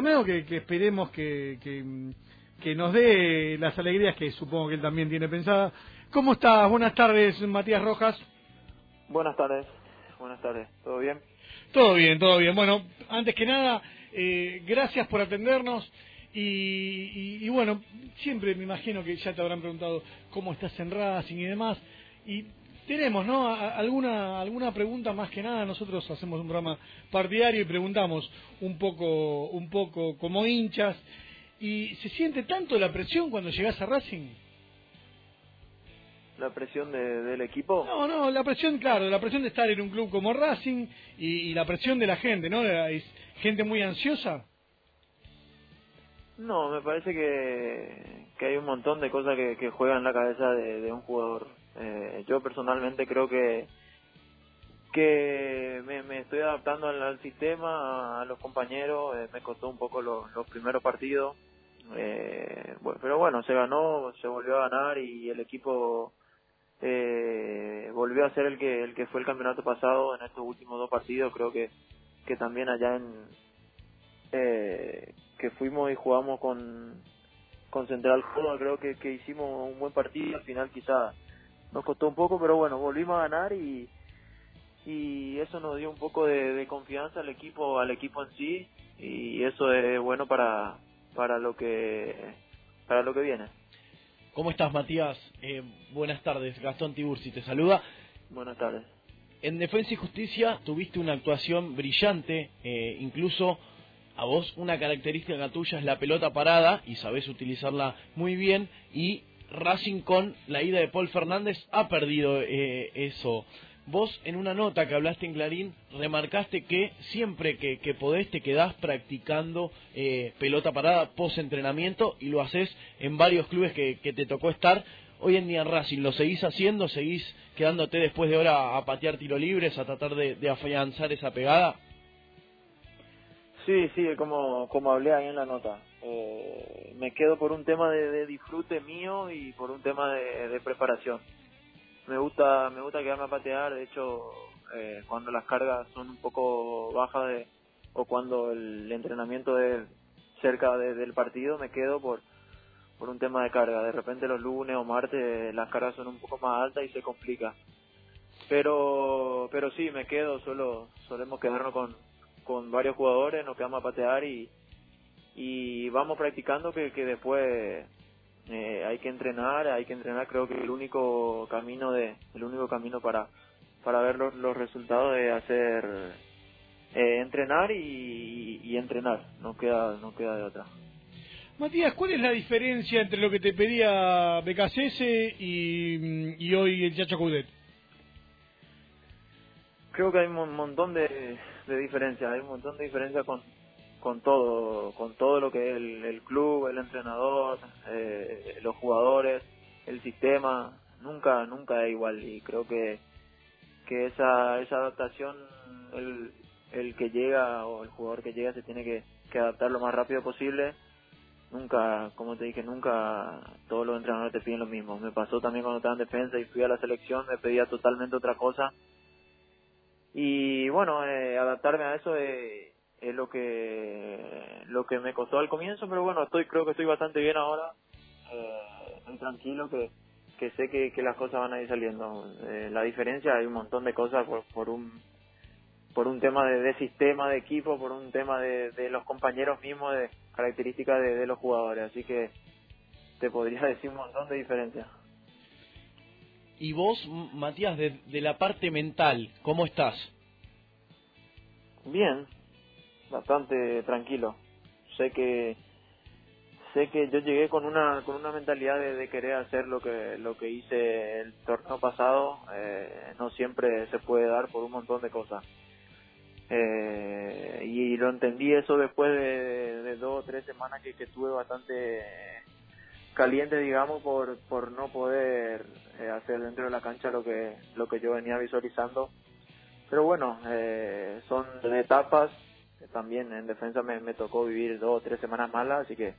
torneo que, que esperemos que, que, que nos dé las alegrías que supongo que él también tiene pensada. ¿Cómo estás? Buenas tardes, Matías Rojas. Buenas tardes, buenas tardes, ¿todo bien? Todo bien, todo bien. Bueno, antes que nada, eh, gracias por atendernos. Y, y, y, bueno, siempre me imagino que ya te habrán preguntado cómo estás en Racing y demás. Y tenemos, ¿no? A- alguna, alguna pregunta más que nada. Nosotros hacemos un programa partidario y preguntamos un poco, un poco como hinchas. ¿Y se siente tanto la presión cuando llegas a Racing? ¿La presión de- del equipo? No, no, la presión, claro, la presión de estar en un club como Racing y, y la presión de la gente, ¿no? Es gente muy ansiosa. No, me parece que, que hay un montón de cosas que, que juegan en la cabeza de, de un jugador. Eh, yo personalmente creo que que me, estoy adaptando al, sistema, a, los compañeros, eh, me costó un poco los, primeros partidos, eh, bueno, pero bueno, se ganó, se volvió a ganar y el equipo eh, volvió a ser el que el que fue el campeonato pasado en estos últimos dos partidos, creo que que también allá en eh, que fuimos y jugamos con con Central Córdoba, creo que, hicimos un buen partido, al final quizá nos costó un poco, pero bueno, volvimos a ganar y y eso nos dio un poco de, de confianza al equipo al equipo en sí y eso es bueno para para lo que para lo que viene ¿Cómo estás, Matías? Eh, buenas tardes. Gastón Tiburci te saluda. buenas tardes En Defensa y Justicia tuviste una actuación brillante, eh, incluso a vos una característica tuya es la pelota parada y sabés utilizarla muy bien y Racing con la ida de Paul Fernández ha perdido eh, eso. Vos en una nota que hablaste en Clarín remarcaste que siempre que, podés te quedás practicando eh, pelota parada post entrenamiento y lo haces en varios clubes que, te tocó estar. Hoy en día en Racing, ¿lo seguís haciendo? ¿Seguís quedándote después de hora a patear tiro libres, a tratar de, de afianzar esa pegada? Sí, sí, como, como hablé ahí en la nota. Eh, me quedo por un tema de, de disfrute mío y por un tema de, de preparación. Me gusta, me gusta quedarme a patear. De hecho, eh, cuando las cargas son un poco bajas de, o cuando el entrenamiento es cerca de- del partido, me quedo por por un tema de carga. De repente los lunes o martes las cargas son un poco más altas y se complica. Pero pero sí, me quedo. Solo solemos quedarnos con con varios jugadores, nos quedamos a patear y, y vamos practicando que, que después eh, hay que entrenar, hay que entrenar, creo que el único camino de el único camino para para ver los, los resultados es hacer eh, entrenar y, y entrenar, no queda no queda de otra. Matías, ¿cuál es la diferencia entre lo que te pedía BKCS y, y hoy el Chacho Coudet? creo que hay un mon- montón de, de diferencias, hay un montón de diferencias con, con todo, con todo lo que es el, club, el entrenador, eh, los jugadores, el sistema, nunca, nunca es igual y creo que, que esa, esa adaptación, el, el que llega o el jugador que llega se tiene que, adaptar lo más rápido posible. Nunca, como te dije, nunca todos los entrenadores te piden lo mismo. Me pasó también cuando estaba en defensa y fui a la selección, me pedía totalmente otra cosa y bueno eh, adaptarme a eso es, es lo que lo que me costó al comienzo pero bueno estoy creo que estoy bastante bien ahora. Eh, estoy tranquilo que que sé que, que las cosas van a ir saliendo. Eh, la diferencia hay un montón de cosas por, por un por un tema de, de sistema de equipo por un tema de, de los compañeros mismos de características de, de los jugadores. Así que te podría decir un montón de diferencias. Y vos, Matías, de, de la parte mental, ¿cómo estás? Bien, bastante tranquilo. Sé que sé que yo llegué con una con una mentalidad de, querer hacer lo que lo que hice el torneo pasado. Eh, no siempre se puede dar por un montón de cosas. Eh, y lo entendí eso después de, dos o tres semanas que, que estuve bastante caliente, digamos, por por no poder eh, hacer dentro de la cancha lo que lo que yo venía visualizando pero bueno, eh, son etapas. También en defensa me, me tocó vivir dos o tres semanas malas, así que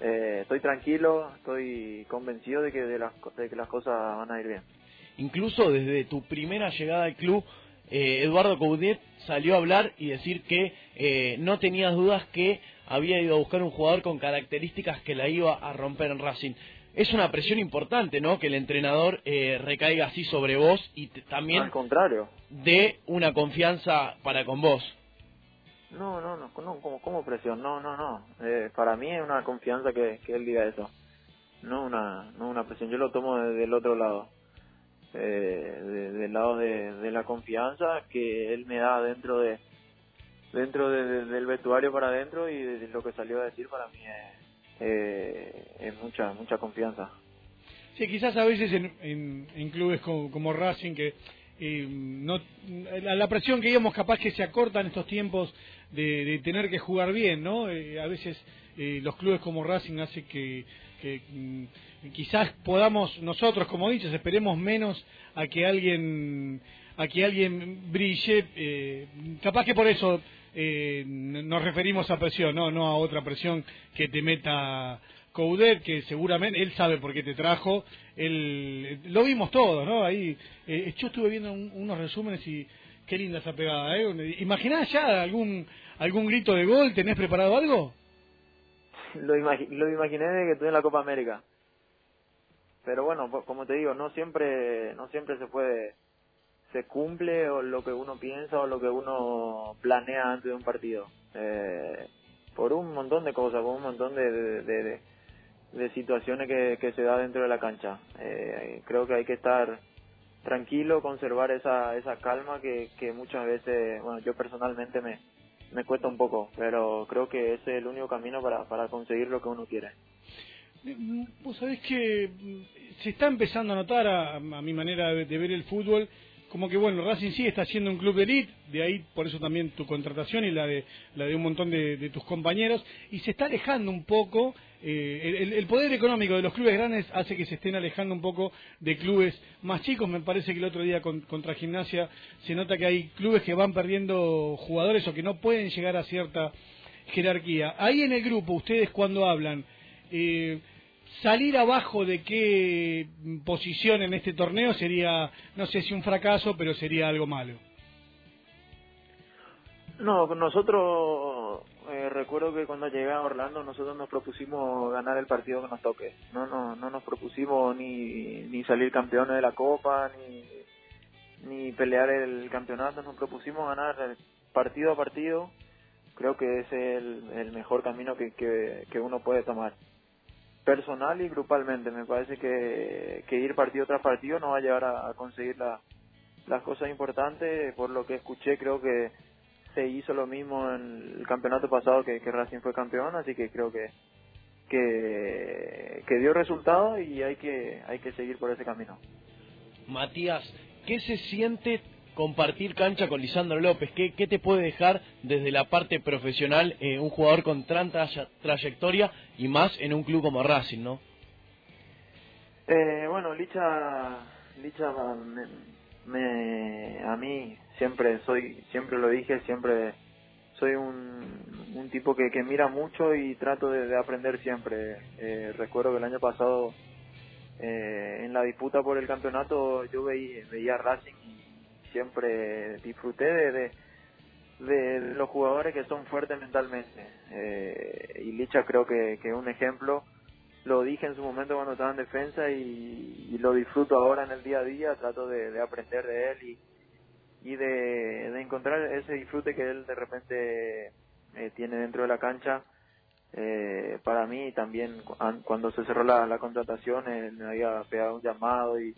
eh, estoy tranquilo, estoy convencido de que, de, las, de que las cosas van a ir bien. Incluso desde tu primera llegada al club, eh, Eduardo Coudet salió a hablar y decir que eh, no tenías dudas que había ido a buscar un jugador con características que la iba a romper en Racing. Es una presión importante, ¿no? Que el entrenador eh, recaiga así sobre vos y también... Al contrario. De una confianza para con vos. No, no, no, no como, como presión, no, no, no. Eh, para mí es una confianza que, que él diga eso. No una, no una presión, yo lo tomo desde el otro lado. Eh, del lado de, de la confianza que él me da dentro de dentro del vestuario para adentro y de lo que salió a decir para mí es, eh, es mucha mucha confianza. Sí, quizás a veces en, en, clubes como, como, Racing que no la, presión que digamos capaz que se acorta en estos tiempos de, de tener que jugar bien, ¿no? Eh, a veces eh, los clubes como Racing hace que, mm, quizás podamos nosotros, como dices, esperemos menos a que alguien a que alguien brille, eh, capaz que por eso nos referimos a presión, no, no a otra presión que te meta Coudet, que seguramente él sabe por qué te trajo, él, lo vimos todos, ¿no? Ahí, eh, yo estuve viendo unos resúmenes y qué linda esa pegada, ¿eh? ¿Imaginás ya algún algún grito de gol? ¿Tenés preparado algo? Lo, lo imaginé de que estoy en la Copa América. Pero bueno, como te digo, no siempre no siempre se puede se cumple o lo que uno piensa o lo que uno planea antes de un partido. Eh, por un montón de cosas, por un montón de, de, de, situaciones que, que, se da dentro de la cancha. Eh, creo que hay que estar tranquilo, conservar esa, esa calma que, que muchas veces, bueno, yo personalmente me, me cuesta un poco, pero creo que ese es el único camino para, para conseguir lo que uno quiere. Vos sabés que se está empezando a notar a, a mi manera de, ver el fútbol como que bueno, Racing sí está siendo un club de elite, de ahí por eso también tu contratación y la de, la de un montón de, tus compañeros, y se está alejando un poco, eh, el, poder económico de los clubes grandes hace que se estén alejando un poco de clubes más chicos, me parece que el otro día contra Gimnasia se nota que hay clubes que van perdiendo jugadores o que no pueden llegar a cierta jerarquía. Ahí en el grupo, ustedes cuando hablan, eh, salir abajo de qué posición en este torneo sería, no sé si un fracaso, pero sería algo malo. No, nosotros eh, recuerdo que cuando llegué a Orlando nosotros nos propusimos ganar el partido que nos toque. No, no, no nos propusimos ni, ni salir campeones de la Copa ni, ni pelear el campeonato. Nos propusimos ganar partido a partido. Creo que es el, el mejor camino que, que, que uno puede tomar personal y grupalmente. Me parece que, que ir partido tras partido no va a llevar a, conseguir la, las cosas importantes. Por lo que escuché, creo que se hizo lo mismo en el campeonato pasado que, Racing fue campeón, así que creo que, que, que dio resultado y hay que, hay que seguir por ese camino. Matías, ¿qué se siente compartir cancha con Lisandro López? ¿Qué, qué te puede dejar desde la parte profesional eh, un jugador con tanta trayectoria y más en un club como Racing, no? Eh, bueno, Licha, Licha me, a mí siempre soy, siempre lo dije, siempre soy un, un tipo que, que mira mucho y trato de, aprender siempre. Eh, recuerdo que el año pasado eh, en la disputa por el campeonato yo veía, veía Racing y siempre disfruté de, de, los jugadores que son fuertes mentalmente. Eh, y Licha creo que, es un ejemplo. Lo dije en su momento cuando estaba en defensa y, lo disfruto ahora en el día a día. Trato de, aprender de él y, y de, encontrar ese disfrute que él de repente eh, tiene dentro de la cancha. Eh, para mí también cuando se cerró la, la contratación él me había pegado un llamado y,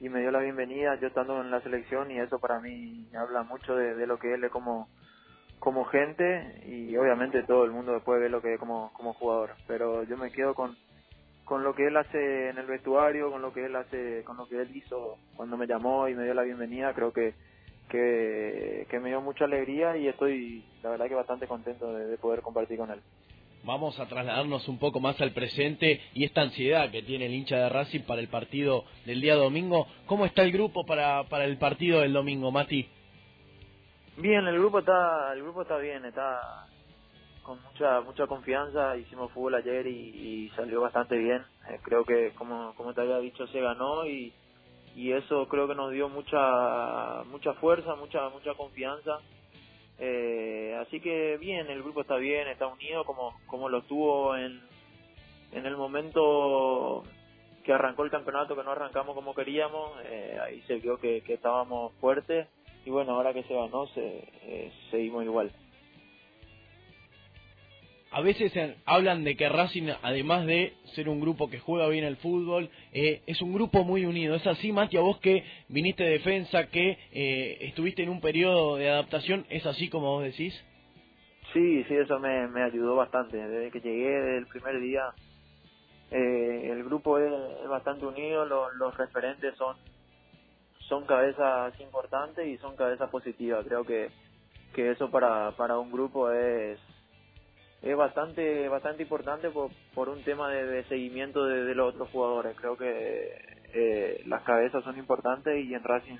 y me dio la bienvenida yo estando en la selección y eso para mí habla mucho de, lo que él es como como gente y obviamente todo el mundo después ve lo que es como, como jugador. Pero yo me quedo con con lo que él hace en el vestuario con lo que él hace con lo que él hizo cuando me llamó y me dio la bienvenida creo que que, que me dio mucha alegría y estoy la verdad que bastante contento de poder compartir con él vamos a trasladarnos un poco más al presente y esta ansiedad que tiene el hincha de Racing para el partido del día domingo. ¿Cómo está el grupo para, para el partido del domingo, Mati? Bien, el grupo está el grupo está bien, está con mucha mucha confianza. Hicimos fútbol ayer y, salió bastante bien. Eh, creo que como como te había dicho se ganó y y eso creo que nos dio mucha mucha fuerza, mucha mucha confianza Eh, así que bien, el grupo está bien, está unido como, como lo estuvo en, en el momento que arrancó el campeonato, que no arrancamos como queríamos, eh, ahí se vio que, que, estábamos fuertes y bueno, ahora que se ganó, se, eh, seguimos igual a veces hablan de que Racing, además de ser un grupo que juega bien el fútbol, eh, es un grupo muy unido. ¿Es así, Mati, a vos que viniste de defensa, que eh, estuviste en un periodo de adaptación? ¿Es así como vos decís? Sí, sí, eso me, me ayudó bastante. Desde que llegué, desde el primer día, eh, el grupo es, bastante unido, los referentes son, son cabezas importantes y son cabezas positivas. Creo que, que eso para, para un grupo es es bastante bastante importante por, por un tema de, seguimiento de, los otros jugadores. Creo que eh, las cabezas son importantes y en Racing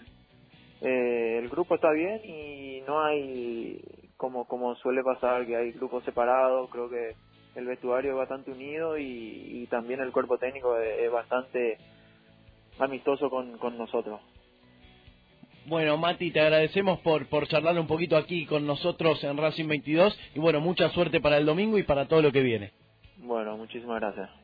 eh, el grupo está bien y no hay como como suele pasar que hay grupos separados. Creo que el vestuario es bastante unido y, también el cuerpo técnico es, bastante amistoso con, con nosotros. Bueno, Mati, te agradecemos por, por charlar un poquito aquí con nosotros en Racing 22 y bueno, mucha suerte para el domingo y para todo lo que viene. Bueno, muchísimas gracias.